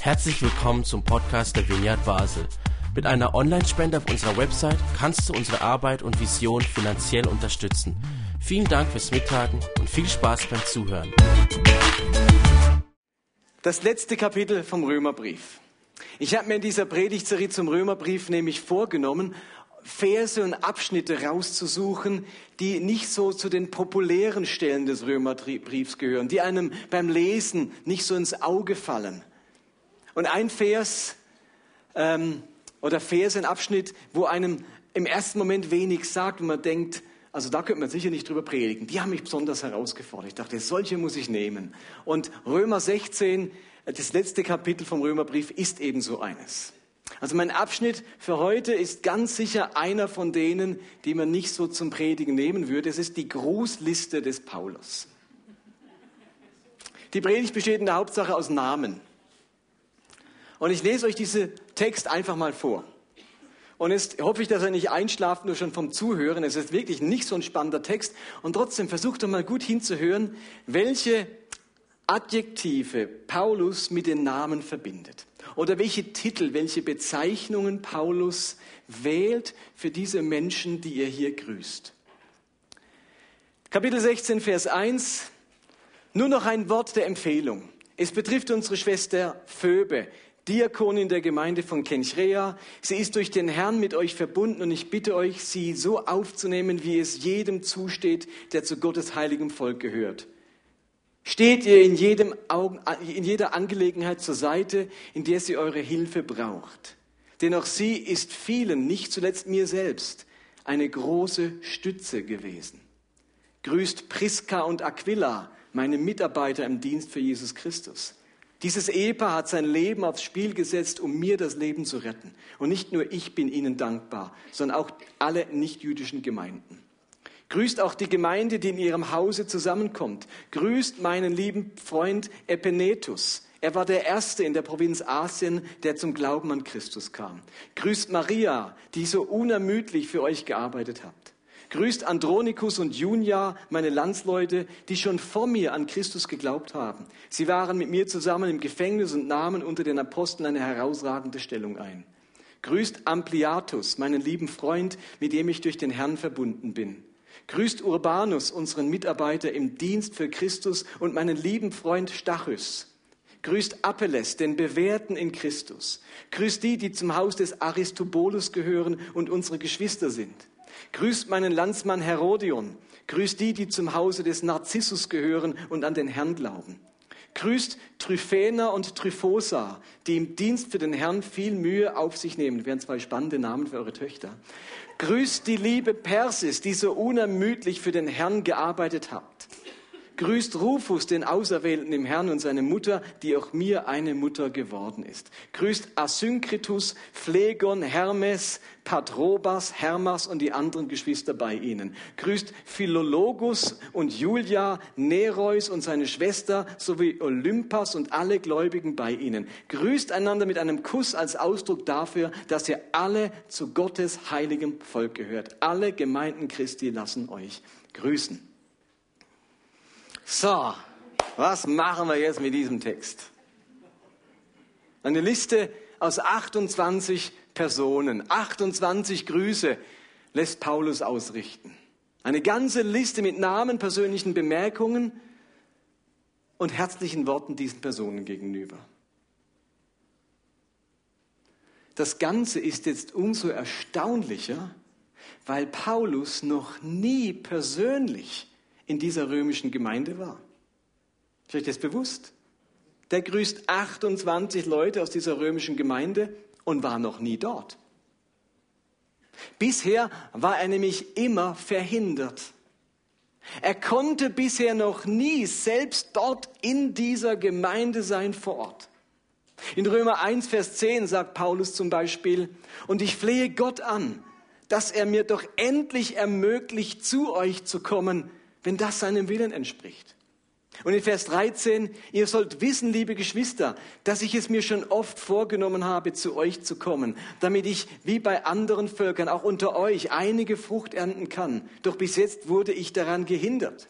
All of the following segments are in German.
Herzlich willkommen zum Podcast der Vineyard Basel. Mit einer Online-Spende auf unserer Website kannst du unsere Arbeit und Vision finanziell unterstützen. Vielen Dank fürs Mittagen und viel Spaß beim Zuhören. Das letzte Kapitel vom Römerbrief. Ich habe mir in dieser Predigtserie zum Römerbrief nämlich vorgenommen, Verse und Abschnitte rauszusuchen, die nicht so zu den populären Stellen des Römerbriefs gehören, die einem beim Lesen nicht so ins Auge fallen. Und ein Vers ähm, oder Vers, ein Abschnitt, wo einem im ersten Moment wenig sagt und man denkt, also da könnte man sicher nicht drüber predigen. Die haben mich besonders herausgefordert. Ich dachte, solche muss ich nehmen. Und Römer 16, das letzte Kapitel vom Römerbrief, ist ebenso eines. Also mein Abschnitt für heute ist ganz sicher einer von denen, die man nicht so zum Predigen nehmen würde. Es ist die Grußliste des Paulus. Die Predigt besteht in der Hauptsache aus Namen. Und ich lese euch diesen Text einfach mal vor. Und jetzt hoffe ich, dass er nicht einschlaft, nur schon vom Zuhören. Es ist wirklich nicht so ein spannender Text. Und trotzdem versucht doch mal gut hinzuhören, welche Adjektive Paulus mit den Namen verbindet. Oder welche Titel, welche Bezeichnungen Paulus wählt für diese Menschen, die er hier grüßt. Kapitel 16, Vers 1. Nur noch ein Wort der Empfehlung. Es betrifft unsere Schwester Phoebe, Diakonin der Gemeinde von Kenchrea. Sie ist durch den Herrn mit euch verbunden und ich bitte euch, sie so aufzunehmen, wie es jedem zusteht, der zu Gottes heiligem Volk gehört. Steht ihr in, jedem Augen, in jeder Angelegenheit zur Seite, in der sie eure Hilfe braucht. Denn auch sie ist vielen, nicht zuletzt mir selbst, eine große Stütze gewesen. Grüßt Priska und Aquila, meine Mitarbeiter im Dienst für Jesus Christus. Dieses Ehepaar hat sein Leben aufs Spiel gesetzt, um mir das Leben zu retten. Und nicht nur ich bin ihnen dankbar, sondern auch alle nichtjüdischen Gemeinden. Grüßt auch die Gemeinde, die in ihrem Hause zusammenkommt. Grüßt meinen lieben Freund Epenetus. Er war der Erste in der Provinz Asien, der zum Glauben an Christus kam. Grüßt Maria, die so unermüdlich für euch gearbeitet hat. Grüßt Andronikus und Junia, meine Landsleute, die schon vor mir an Christus geglaubt haben. Sie waren mit mir zusammen im Gefängnis und nahmen unter den Aposteln eine herausragende Stellung ein. Grüßt Ampliatus, meinen lieben Freund, mit dem ich durch den Herrn verbunden bin. Grüßt Urbanus, unseren Mitarbeiter im Dienst für Christus und meinen lieben Freund Stachys. Grüßt Apelles, den Bewährten in Christus. Grüßt die, die zum Haus des Aristobulus gehören und unsere Geschwister sind. Grüßt meinen Landsmann Herodion. Grüßt die, die zum Hause des Narzissus gehören und an den Herrn glauben. Grüßt Tryphena und Tryphosa, die im Dienst für den Herrn viel Mühe auf sich nehmen. Das wären zwei spannende Namen für eure Töchter. Grüßt die liebe Persis, die so unermüdlich für den Herrn gearbeitet habt. Grüßt Rufus, den Auserwählten im Herrn und seine Mutter, die auch mir eine Mutter geworden ist. Grüßt Asynkritus, Phlegon, Hermes, Patrobas, Hermas und die anderen Geschwister bei ihnen. Grüßt Philologus und Julia, Nereus und seine Schwester sowie Olympas und alle Gläubigen bei ihnen. Grüßt einander mit einem Kuss als Ausdruck dafür, dass ihr alle zu Gottes heiligem Volk gehört. Alle Gemeinden Christi lassen euch grüßen. So, was machen wir jetzt mit diesem Text? Eine Liste aus 28 Personen, 28 Grüße lässt Paulus ausrichten. Eine ganze Liste mit Namen, persönlichen Bemerkungen und herzlichen Worten diesen Personen gegenüber. Das Ganze ist jetzt umso erstaunlicher, weil Paulus noch nie persönlich in dieser römischen Gemeinde war. Ist euch das bewusst? Der grüßt 28 Leute aus dieser römischen Gemeinde und war noch nie dort. Bisher war er nämlich immer verhindert. Er konnte bisher noch nie selbst dort in dieser Gemeinde sein vor Ort. In Römer 1, Vers 10 sagt Paulus zum Beispiel, und ich flehe Gott an, dass er mir doch endlich ermöglicht, zu euch zu kommen, wenn das seinem Willen entspricht. Und in Vers 13, ihr sollt wissen, liebe Geschwister, dass ich es mir schon oft vorgenommen habe, zu euch zu kommen, damit ich, wie bei anderen Völkern, auch unter euch einige Frucht ernten kann. Doch bis jetzt wurde ich daran gehindert.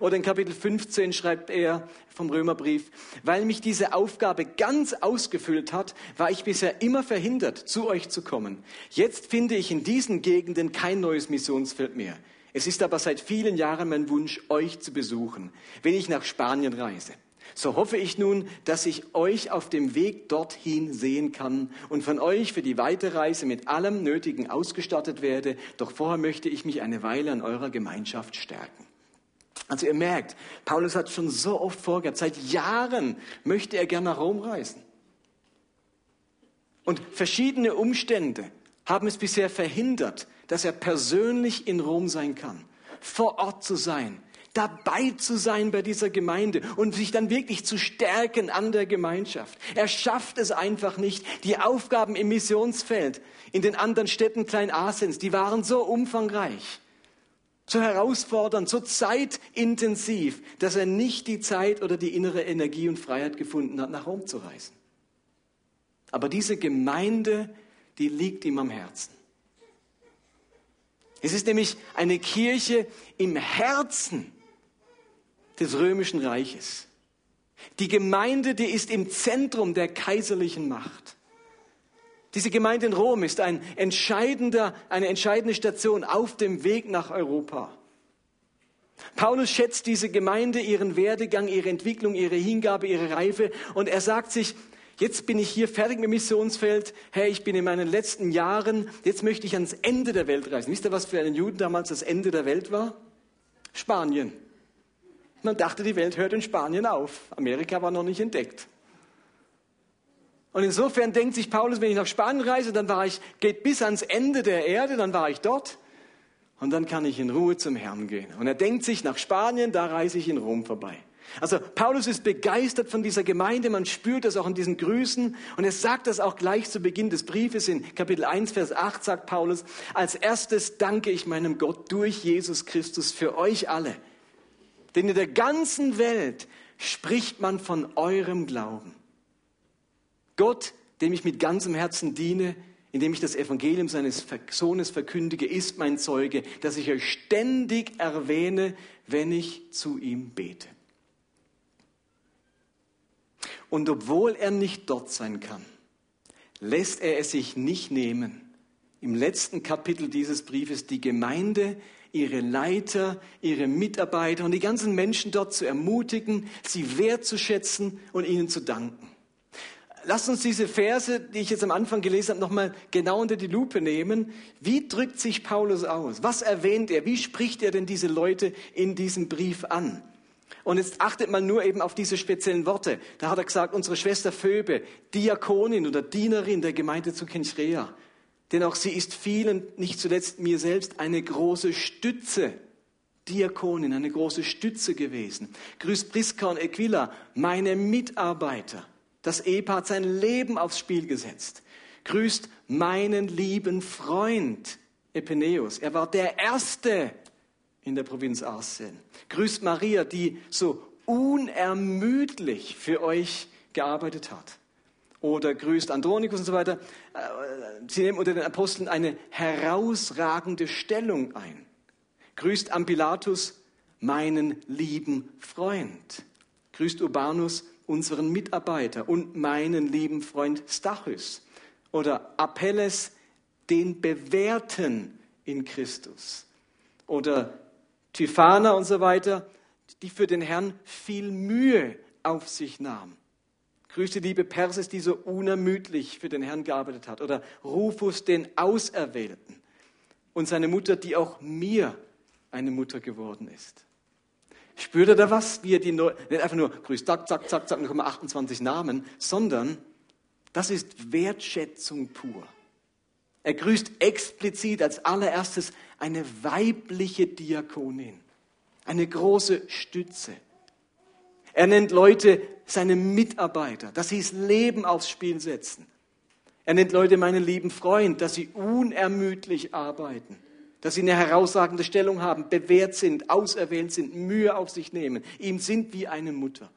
Oder in Kapitel 15 schreibt er vom Römerbrief, weil mich diese Aufgabe ganz ausgefüllt hat, war ich bisher immer verhindert, zu euch zu kommen. Jetzt finde ich in diesen Gegenden kein neues Missionsfeld mehr. Es ist aber seit vielen Jahren mein Wunsch, euch zu besuchen, wenn ich nach Spanien reise. So hoffe ich nun, dass ich euch auf dem Weg dorthin sehen kann und von euch für die Weiterreise mit allem Nötigen ausgestattet werde. Doch vorher möchte ich mich eine Weile an eurer Gemeinschaft stärken. Also ihr merkt, Paulus hat schon so oft vorgehabt, seit Jahren möchte er gerne nach Rom reisen. Und verschiedene Umstände haben es bisher verhindert, dass er persönlich in Rom sein kann, vor Ort zu sein, dabei zu sein bei dieser Gemeinde und sich dann wirklich zu stärken an der Gemeinschaft. Er schafft es einfach nicht. Die Aufgaben im Missionsfeld in den anderen Städten Kleinasens, die waren so umfangreich so herausfordernd, so zeitintensiv, dass er nicht die Zeit oder die innere Energie und Freiheit gefunden hat, nach Rom zu reisen. Aber diese Gemeinde, die liegt ihm am Herzen. Es ist nämlich eine Kirche im Herzen des römischen Reiches. Die Gemeinde, die ist im Zentrum der kaiserlichen Macht. Diese Gemeinde in Rom ist ein entscheidender, eine entscheidende Station auf dem Weg nach Europa. Paulus schätzt diese Gemeinde, ihren Werdegang, ihre Entwicklung, ihre Hingabe, ihre Reife und er sagt sich, jetzt bin ich hier fertig mit Missionsfeld, hey, ich bin in meinen letzten Jahren, jetzt möchte ich ans Ende der Welt reisen. Wisst ihr, was für einen Juden damals das Ende der Welt war? Spanien. Man dachte, die Welt hört in Spanien auf. Amerika war noch nicht entdeckt. Und insofern denkt sich Paulus, wenn ich nach Spanien reise, dann war ich, geht bis ans Ende der Erde, dann war ich dort. Und dann kann ich in Ruhe zum Herrn gehen. Und er denkt sich, nach Spanien, da reise ich in Rom vorbei. Also Paulus ist begeistert von dieser Gemeinde, man spürt das auch in diesen Grüßen und er sagt das auch gleich zu Beginn des Briefes in Kapitel 1, Vers 8 sagt Paulus, als erstes danke ich meinem Gott durch Jesus Christus für euch alle. Denn in der ganzen Welt spricht man von eurem Glauben. Gott, dem ich mit ganzem Herzen diene, indem ich das Evangelium seines Sohnes verkündige, ist mein Zeuge, dass ich euch ständig erwähne, wenn ich zu ihm bete. Und obwohl er nicht dort sein kann, lässt er es sich nicht nehmen, im letzten Kapitel dieses Briefes die Gemeinde, ihre Leiter, ihre Mitarbeiter und die ganzen Menschen dort zu ermutigen, sie wertzuschätzen und ihnen zu danken. Lasst uns diese Verse, die ich jetzt am Anfang gelesen habe, nochmal genau unter die Lupe nehmen. Wie drückt sich Paulus aus? Was erwähnt er? Wie spricht er denn diese Leute in diesem Brief an? Und jetzt achtet mal nur eben auf diese speziellen Worte. Da hat er gesagt, unsere Schwester Phoebe, Diakonin oder Dienerin der Gemeinde zu Kenchrea. Denn auch sie ist vielen, nicht zuletzt mir selbst, eine große Stütze. Diakonin, eine große Stütze gewesen. Grüßt Priska und Aquila, meine Mitarbeiter. Das Ehepaar hat sein Leben aufs Spiel gesetzt. Grüßt meinen lieben Freund Epineus. Er war der Erste in der Provinz Arsen. Grüßt Maria, die so unermüdlich für euch gearbeitet hat. Oder grüßt Andronikus und so weiter. Äh, sie nehmen unter den Aposteln eine herausragende Stellung ein. Grüßt Ampilatus, meinen lieben Freund. Grüßt Urbanus, unseren Mitarbeiter und meinen lieben Freund Stachys oder Apelles, den Bewährten in Christus oder Typhana und so weiter, die für den Herrn viel Mühe auf sich nahmen. Grüße liebe Persis, die so unermüdlich für den Herrn gearbeitet hat. Oder Rufus, den Auserwählten. Und seine Mutter, die auch mir eine Mutter geworden ist. Spürt er da was? Wie er die Neu nicht einfach nur grüßt, zack, zack, zack, zack, dann 28 Namen, sondern das ist Wertschätzung pur. Er grüßt explizit als allererstes eine weibliche Diakonin, eine große Stütze. Er nennt Leute seine Mitarbeiter, dass sie das Leben aufs Spiel setzen. Er nennt Leute meinen lieben Freund, dass sie unermüdlich arbeiten dass sie eine herausragende Stellung haben, bewährt sind, auserwählt sind, Mühe auf sich nehmen, ihm sind wie eine Mutter.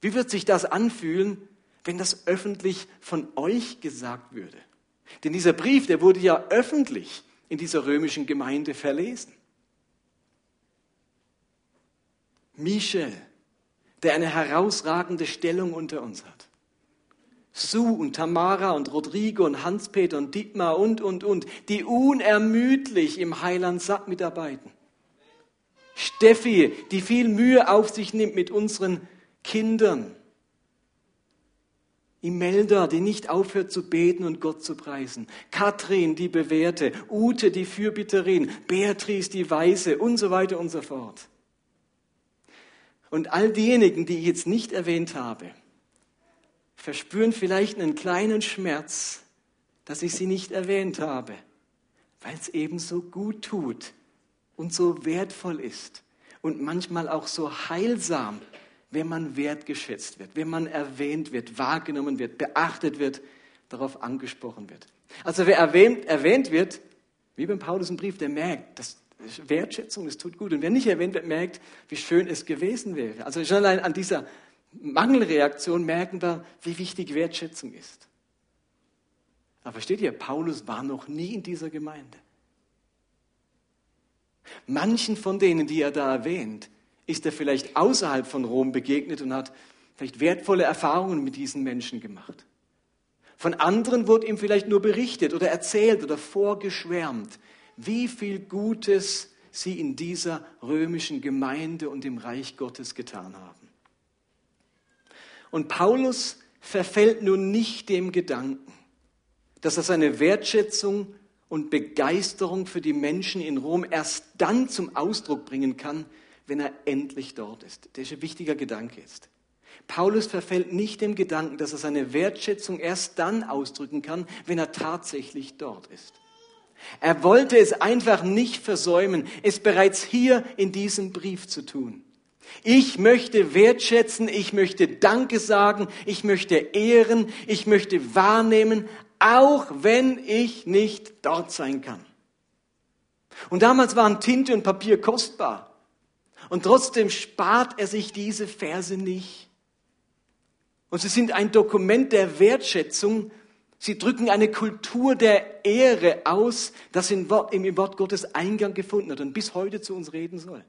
Wie wird sich das anfühlen, wenn das öffentlich von euch gesagt würde? Denn dieser Brief, der wurde ja öffentlich in dieser römischen Gemeinde verlesen. Michel, der eine herausragende Stellung unter uns hat. Sue und Tamara und Rodrigo und Hans-Peter und Dietmar und, und, und, die unermüdlich im Heiland Sack mitarbeiten. Steffi, die viel Mühe auf sich nimmt mit unseren Kindern. Imelda, die nicht aufhört zu beten und Gott zu preisen. Katrin, die Bewährte. Ute, die Fürbitterin. Beatrice, die Weise und so weiter und so fort. Und all diejenigen, die ich jetzt nicht erwähnt habe, verspüren vielleicht einen kleinen Schmerz, dass ich sie nicht erwähnt habe, weil es eben so gut tut und so wertvoll ist und manchmal auch so heilsam, wenn man wertgeschätzt wird, wenn man erwähnt wird, wahrgenommen wird, beachtet wird, darauf angesprochen wird. Also wer erwähnt, erwähnt wird, wie beim Paulus im Brief, der merkt, dass Wertschätzung, das tut gut. Und wer nicht erwähnt wird, merkt, wie schön es gewesen wäre. Also schon allein an dieser Mangelreaktion merken wir, wie wichtig Wertschätzung ist. Aber versteht ihr, Paulus war noch nie in dieser Gemeinde. Manchen von denen, die er da erwähnt, ist er vielleicht außerhalb von Rom begegnet und hat vielleicht wertvolle Erfahrungen mit diesen Menschen gemacht. Von anderen wurde ihm vielleicht nur berichtet oder erzählt oder vorgeschwärmt, wie viel Gutes sie in dieser römischen Gemeinde und im Reich Gottes getan haben. Und Paulus verfällt nun nicht dem Gedanken, dass er seine Wertschätzung und Begeisterung für die Menschen in Rom erst dann zum Ausdruck bringen kann, wenn er endlich dort ist. Der ist ein wichtiger Gedanke ist. Paulus verfällt nicht dem Gedanken, dass er seine Wertschätzung erst dann ausdrücken kann, wenn er tatsächlich dort ist. Er wollte es einfach nicht versäumen, es bereits hier in diesem Brief zu tun. Ich möchte wertschätzen, ich möchte Danke sagen, ich möchte ehren, ich möchte wahrnehmen, auch wenn ich nicht dort sein kann. Und damals waren Tinte und Papier kostbar. Und trotzdem spart er sich diese Verse nicht. Und sie sind ein Dokument der Wertschätzung. Sie drücken eine Kultur der Ehre aus, das im Wort, im Wort Gottes Eingang gefunden hat und bis heute zu uns reden soll.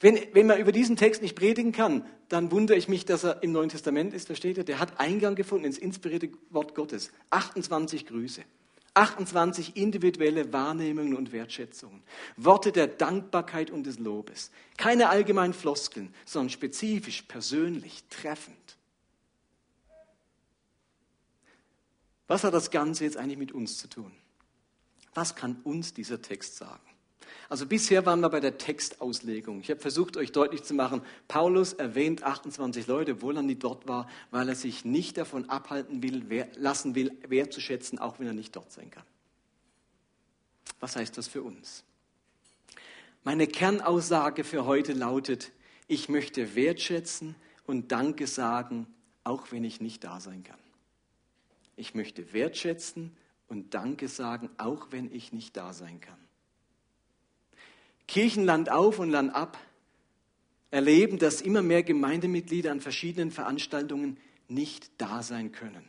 Wenn, wenn man über diesen Text nicht predigen kann, dann wundere ich mich, dass er im Neuen Testament ist, versteht ihr? Der hat Eingang gefunden ins inspirierte Wort Gottes. 28 Grüße. 28 individuelle Wahrnehmungen und Wertschätzungen. Worte der Dankbarkeit und des Lobes. Keine allgemeinen Floskeln, sondern spezifisch, persönlich, treffend. Was hat das Ganze jetzt eigentlich mit uns zu tun? Was kann uns dieser Text sagen? Also bisher waren wir bei der Textauslegung. Ich habe versucht, euch deutlich zu machen, Paulus erwähnt 28 Leute, obwohl er nicht dort war, weil er sich nicht davon abhalten will, wer, lassen will, wertzuschätzen, auch wenn er nicht dort sein kann. Was heißt das für uns? Meine Kernaussage für heute lautet, ich möchte wertschätzen und Danke sagen, auch wenn ich nicht da sein kann. Ich möchte wertschätzen und Danke sagen, auch wenn ich nicht da sein kann. Kirchenland auf und Land ab erleben, dass immer mehr Gemeindemitglieder an verschiedenen Veranstaltungen nicht da sein können.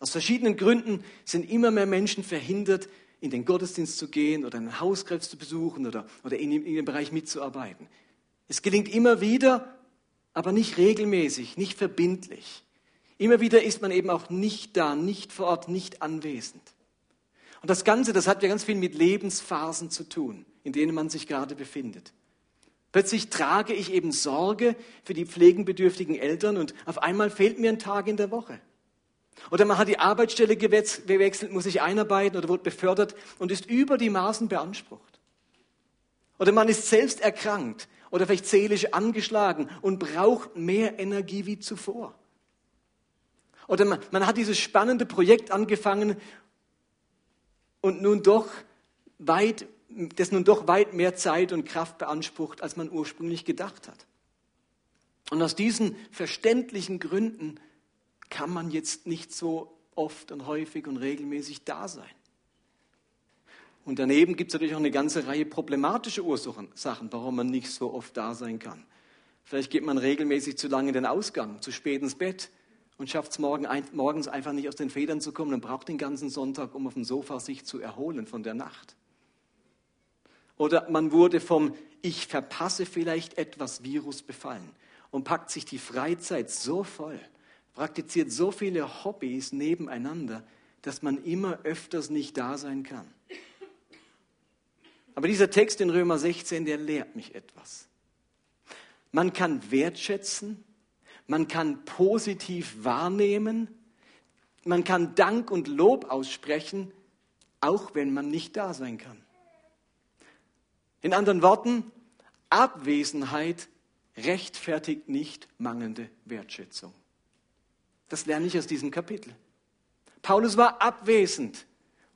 Aus verschiedenen Gründen sind immer mehr Menschen verhindert, in den Gottesdienst zu gehen oder einen Hauskrebs zu besuchen oder, oder in, in dem Bereich mitzuarbeiten. Es gelingt immer wieder, aber nicht regelmäßig, nicht verbindlich. Immer wieder ist man eben auch nicht da, nicht vor Ort, nicht anwesend. Und das Ganze, das hat ja ganz viel mit Lebensphasen zu tun in denen man sich gerade befindet. Plötzlich trage ich eben Sorge für die pflegenbedürftigen Eltern und auf einmal fehlt mir ein Tag in der Woche. Oder man hat die Arbeitsstelle gewechselt, muss sich einarbeiten oder wird befördert und ist über die Maßen beansprucht. Oder man ist selbst erkrankt oder vielleicht seelisch angeschlagen und braucht mehr Energie wie zuvor. Oder man, man hat dieses spannende Projekt angefangen und nun doch weit das nun doch weit mehr Zeit und Kraft beansprucht, als man ursprünglich gedacht hat. Und aus diesen verständlichen Gründen kann man jetzt nicht so oft und häufig und regelmäßig da sein. Und daneben gibt es natürlich auch eine ganze Reihe problematische Ursachen, Sachen, warum man nicht so oft da sein kann. Vielleicht geht man regelmäßig zu lange in den Ausgang, zu spät ins Bett und schafft es morgen, morgens einfach nicht aus den Federn zu kommen und braucht den ganzen Sonntag, um auf dem Sofa sich zu erholen von der Nacht. Oder man wurde vom Ich verpasse vielleicht etwas Virus befallen und packt sich die Freizeit so voll, praktiziert so viele Hobbys nebeneinander, dass man immer öfters nicht da sein kann. Aber dieser Text in Römer 16, der lehrt mich etwas. Man kann wertschätzen, man kann positiv wahrnehmen, man kann Dank und Lob aussprechen, auch wenn man nicht da sein kann. In anderen Worten, Abwesenheit rechtfertigt nicht mangelnde Wertschätzung. Das lerne ich aus diesem Kapitel. Paulus war abwesend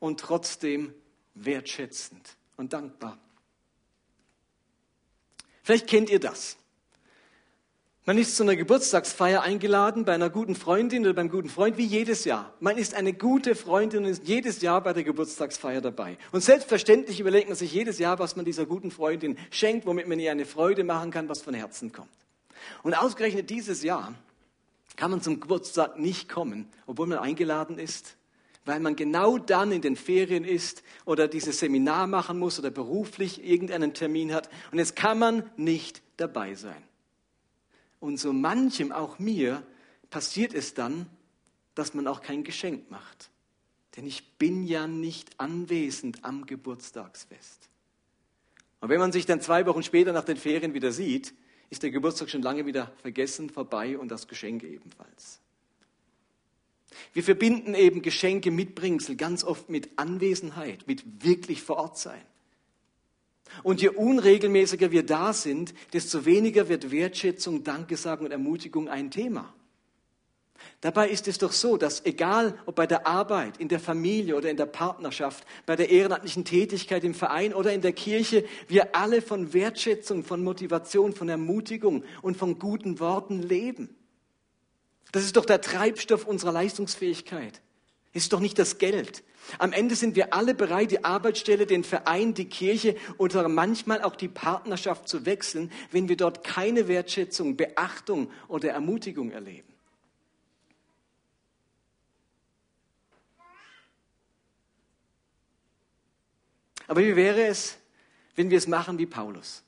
und trotzdem wertschätzend und dankbar. Vielleicht kennt ihr das. Man ist zu einer Geburtstagsfeier eingeladen bei einer guten Freundin oder beim guten Freund, wie jedes Jahr. Man ist eine gute Freundin und ist jedes Jahr bei der Geburtstagsfeier dabei. Und selbstverständlich überlegt man sich jedes Jahr, was man dieser guten Freundin schenkt, womit man ihr eine Freude machen kann, was von Herzen kommt. Und ausgerechnet dieses Jahr kann man zum Geburtstag nicht kommen, obwohl man eingeladen ist, weil man genau dann in den Ferien ist oder dieses Seminar machen muss oder beruflich irgendeinen Termin hat. Und jetzt kann man nicht dabei sein. Und so manchem, auch mir, passiert es dann, dass man auch kein Geschenk macht. Denn ich bin ja nicht anwesend am Geburtstagsfest. Und wenn man sich dann zwei Wochen später nach den Ferien wieder sieht, ist der Geburtstag schon lange wieder vergessen, vorbei und das Geschenk ebenfalls. Wir verbinden eben Geschenke, Mitbringsel ganz oft mit Anwesenheit, mit wirklich vor Ort sein. Und je unregelmäßiger wir da sind, desto weniger wird Wertschätzung, Dankesagen und Ermutigung ein Thema. Dabei ist es doch so, dass egal ob bei der Arbeit, in der Familie oder in der Partnerschaft, bei der ehrenamtlichen Tätigkeit im Verein oder in der Kirche, wir alle von Wertschätzung, von Motivation, von Ermutigung und von guten Worten leben. Das ist doch der Treibstoff unserer Leistungsfähigkeit. Es ist doch nicht das Geld. Am Ende sind wir alle bereit, die Arbeitsstelle, den Verein, die Kirche oder manchmal auch die Partnerschaft zu wechseln, wenn wir dort keine Wertschätzung, Beachtung oder Ermutigung erleben. Aber wie wäre es, wenn wir es machen wie Paulus?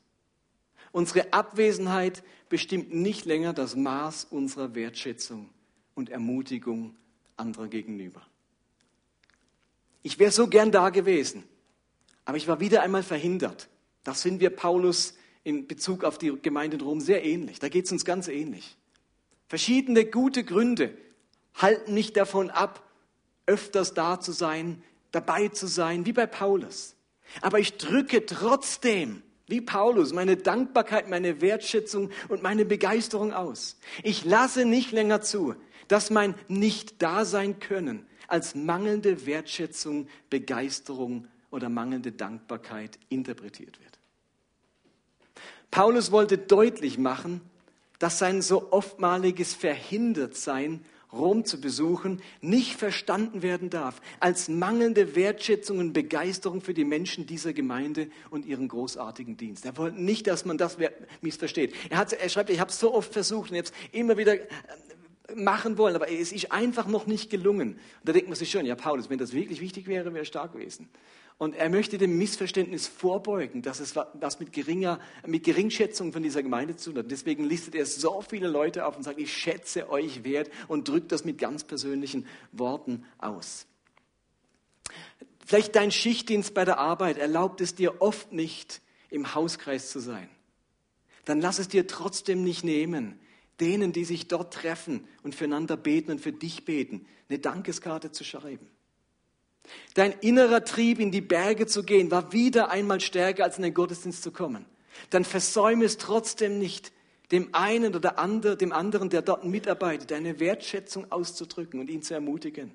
Unsere Abwesenheit bestimmt nicht länger das Maß unserer Wertschätzung und Ermutigung anderer gegenüber. Ich wäre so gern da gewesen, aber ich war wieder einmal verhindert. Das sind wir Paulus in Bezug auf die Gemeinde in Rom sehr ähnlich. Da geht es uns ganz ähnlich. Verschiedene gute Gründe halten mich davon ab, öfters da zu sein, dabei zu sein, wie bei Paulus. Aber ich drücke trotzdem, wie Paulus, meine Dankbarkeit, meine Wertschätzung und meine Begeisterung aus. Ich lasse nicht länger zu, dass mein Nicht-Dasein können als mangelnde Wertschätzung, Begeisterung oder mangelnde Dankbarkeit interpretiert wird. Paulus wollte deutlich machen, dass sein so oftmaliges Verhindertsein Rom zu besuchen, nicht verstanden werden darf als mangelnde Wertschätzung und Begeisterung für die Menschen dieser Gemeinde und ihren großartigen Dienst. Er wollte nicht, dass man das missversteht. Er, hat, er schreibt, ich habe es so oft versucht und jetzt immer wieder machen wollen, aber es ist einfach noch nicht gelungen. Und da denkt man sich schon, ja Paulus, wenn das wirklich wichtig wäre, wäre stark gewesen. Und er möchte dem Missverständnis vorbeugen, dass es was mit, geringer, mit Geringschätzung von dieser Gemeinde zu tun hat. Deswegen listet er so viele Leute auf und sagt, ich schätze euch wert und drückt das mit ganz persönlichen Worten aus. Vielleicht dein Schichtdienst bei der Arbeit erlaubt es dir oft nicht, im Hauskreis zu sein. Dann lass es dir trotzdem nicht nehmen, denen, die sich dort treffen und füreinander beten und für dich beten, eine Dankeskarte zu schreiben. Dein innerer Trieb, in die Berge zu gehen, war wieder einmal stärker, als in den Gottesdienst zu kommen. Dann versäume es trotzdem nicht, dem einen oder dem anderen, der dort mitarbeitet, deine Wertschätzung auszudrücken und ihn zu ermutigen.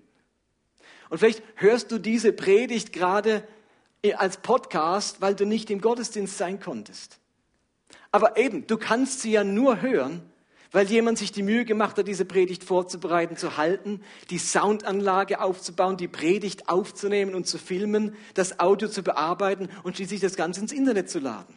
Und vielleicht hörst du diese Predigt gerade als Podcast, weil du nicht im Gottesdienst sein konntest. Aber eben, du kannst sie ja nur hören, weil jemand sich die Mühe gemacht hat, diese Predigt vorzubereiten, zu halten, die Soundanlage aufzubauen, die Predigt aufzunehmen und zu filmen, das Audio zu bearbeiten und schließlich das Ganze ins Internet zu laden.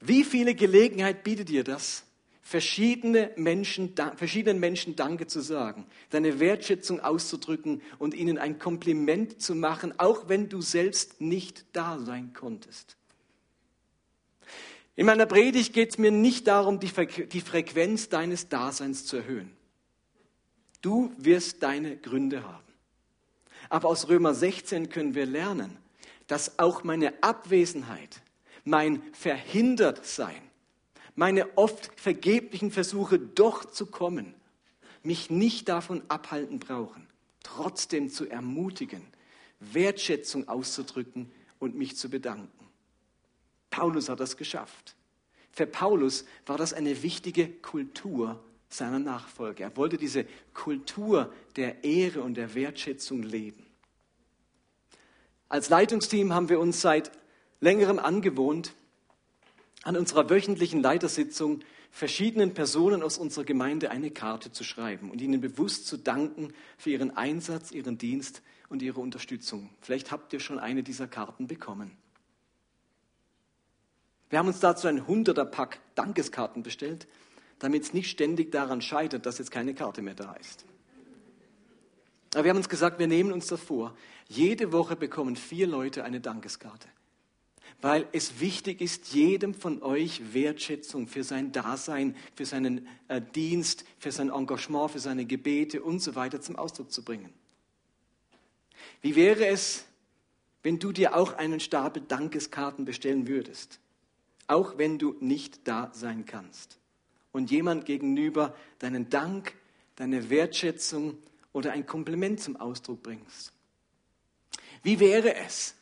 Wie viele Gelegenheit bietet dir das, verschiedene Menschen, verschiedenen Menschen Danke zu sagen, deine Wertschätzung auszudrücken und ihnen ein Kompliment zu machen, auch wenn du selbst nicht da sein konntest. In meiner Predigt geht es mir nicht darum, die, die Frequenz deines Daseins zu erhöhen. Du wirst deine Gründe haben. Aber aus Römer 16 können wir lernen, dass auch meine Abwesenheit, mein Verhindertsein, meine oft vergeblichen Versuche doch zu kommen, mich nicht davon abhalten brauchen, trotzdem zu ermutigen, Wertschätzung auszudrücken und mich zu bedanken. Paulus hat das geschafft. Für Paulus war das eine wichtige Kultur seiner Nachfolge. Er wollte diese Kultur der Ehre und der Wertschätzung leben. Als Leitungsteam haben wir uns seit längerem angewohnt, an unserer wöchentlichen Leitersitzung verschiedenen Personen aus unserer Gemeinde eine Karte zu schreiben und ihnen bewusst zu danken für ihren Einsatz, ihren Dienst und ihre Unterstützung. Vielleicht habt ihr schon eine dieser Karten bekommen. Wir haben uns dazu ein hunderter Pack Dankeskarten bestellt, damit es nicht ständig daran scheitert, dass jetzt keine Karte mehr da ist. Aber wir haben uns gesagt, wir nehmen uns das vor. Jede Woche bekommen vier Leute eine Dankeskarte. Weil es wichtig ist, jedem von euch Wertschätzung für sein Dasein, für seinen äh, Dienst, für sein Engagement, für seine Gebete und so weiter zum Ausdruck zu bringen. Wie wäre es, wenn du dir auch einen Stapel Dankeskarten bestellen würdest? Auch wenn du nicht da sein kannst. Und jemand gegenüber deinen Dank, deine Wertschätzung oder ein Kompliment zum Ausdruck bringst. Wie wäre es,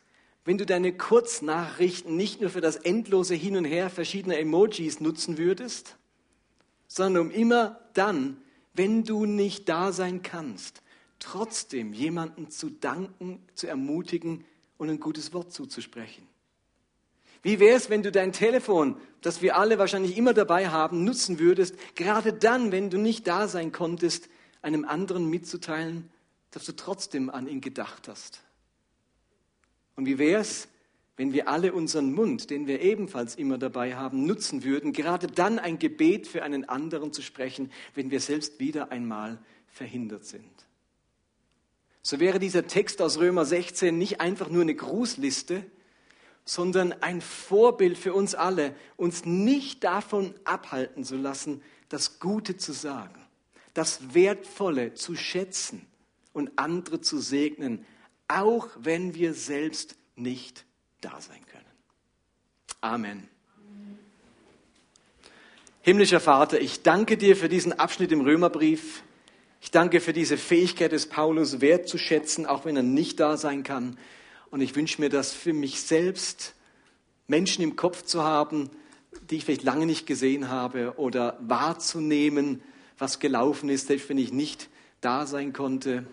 wenn du deine Kurznachrichten nicht nur für das endlose Hin und Her verschiedener Emojis nutzen würdest, sondern um immer dann, wenn du nicht da sein kannst, trotzdem jemanden zu danken, zu ermutigen und ein gutes Wort zuzusprechen. Wie wäre es, wenn du dein Telefon, das wir alle wahrscheinlich immer dabei haben, nutzen würdest, gerade dann, wenn du nicht da sein konntest, einem anderen mitzuteilen, dass du trotzdem an ihn gedacht hast. Und wie wäre es, wenn wir alle unseren Mund, den wir ebenfalls immer dabei haben, nutzen würden, gerade dann ein Gebet für einen anderen zu sprechen, wenn wir selbst wieder einmal verhindert sind. So wäre dieser Text aus Römer 16 nicht einfach nur eine Grußliste, sondern ein Vorbild für uns alle, uns nicht davon abhalten zu lassen, das Gute zu sagen das Wertvolle zu schätzen und andere zu segnen, auch wenn wir selbst nicht da sein können. Amen. Himmlischer Vater, ich danke dir für diesen Abschnitt im Römerbrief. Ich danke für diese Fähigkeit des Paulus, wertzuschätzen, auch wenn er nicht da sein kann. Und ich wünsche mir das für mich selbst, Menschen im Kopf zu haben, die ich vielleicht lange nicht gesehen habe oder wahrzunehmen, was gelaufen ist, selbst wenn ich nicht da sein konnte.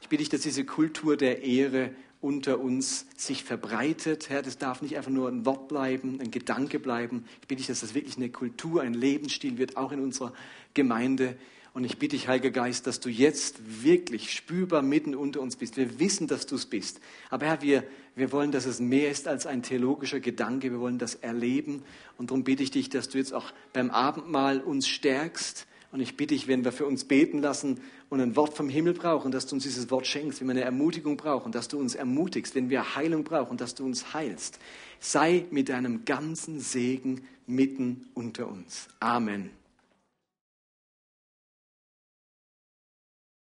Ich bitte dich, dass diese Kultur der Ehre unter uns sich verbreitet. Herr, das darf nicht einfach nur ein Wort bleiben, ein Gedanke bleiben. Ich bitte dich, dass das wirklich eine Kultur, ein Lebensstil wird, auch in unserer Gemeinde. Und ich bitte dich, Heiliger Geist, dass du jetzt wirklich spürbar mitten unter uns bist. Wir wissen, dass du es bist. Aber Herr, wir, wir wollen, dass es mehr ist als ein theologischer Gedanke. Wir wollen das erleben. Und darum bitte ich dich, dass du jetzt auch beim Abendmahl uns stärkst, und ich bitte dich, wenn wir für uns beten lassen und ein Wort vom Himmel brauchen, dass du uns dieses Wort schenkst, wenn wir eine Ermutigung brauchen, dass du uns ermutigst, wenn wir Heilung brauchen, dass du uns heilst. Sei mit deinem ganzen Segen mitten unter uns. Amen.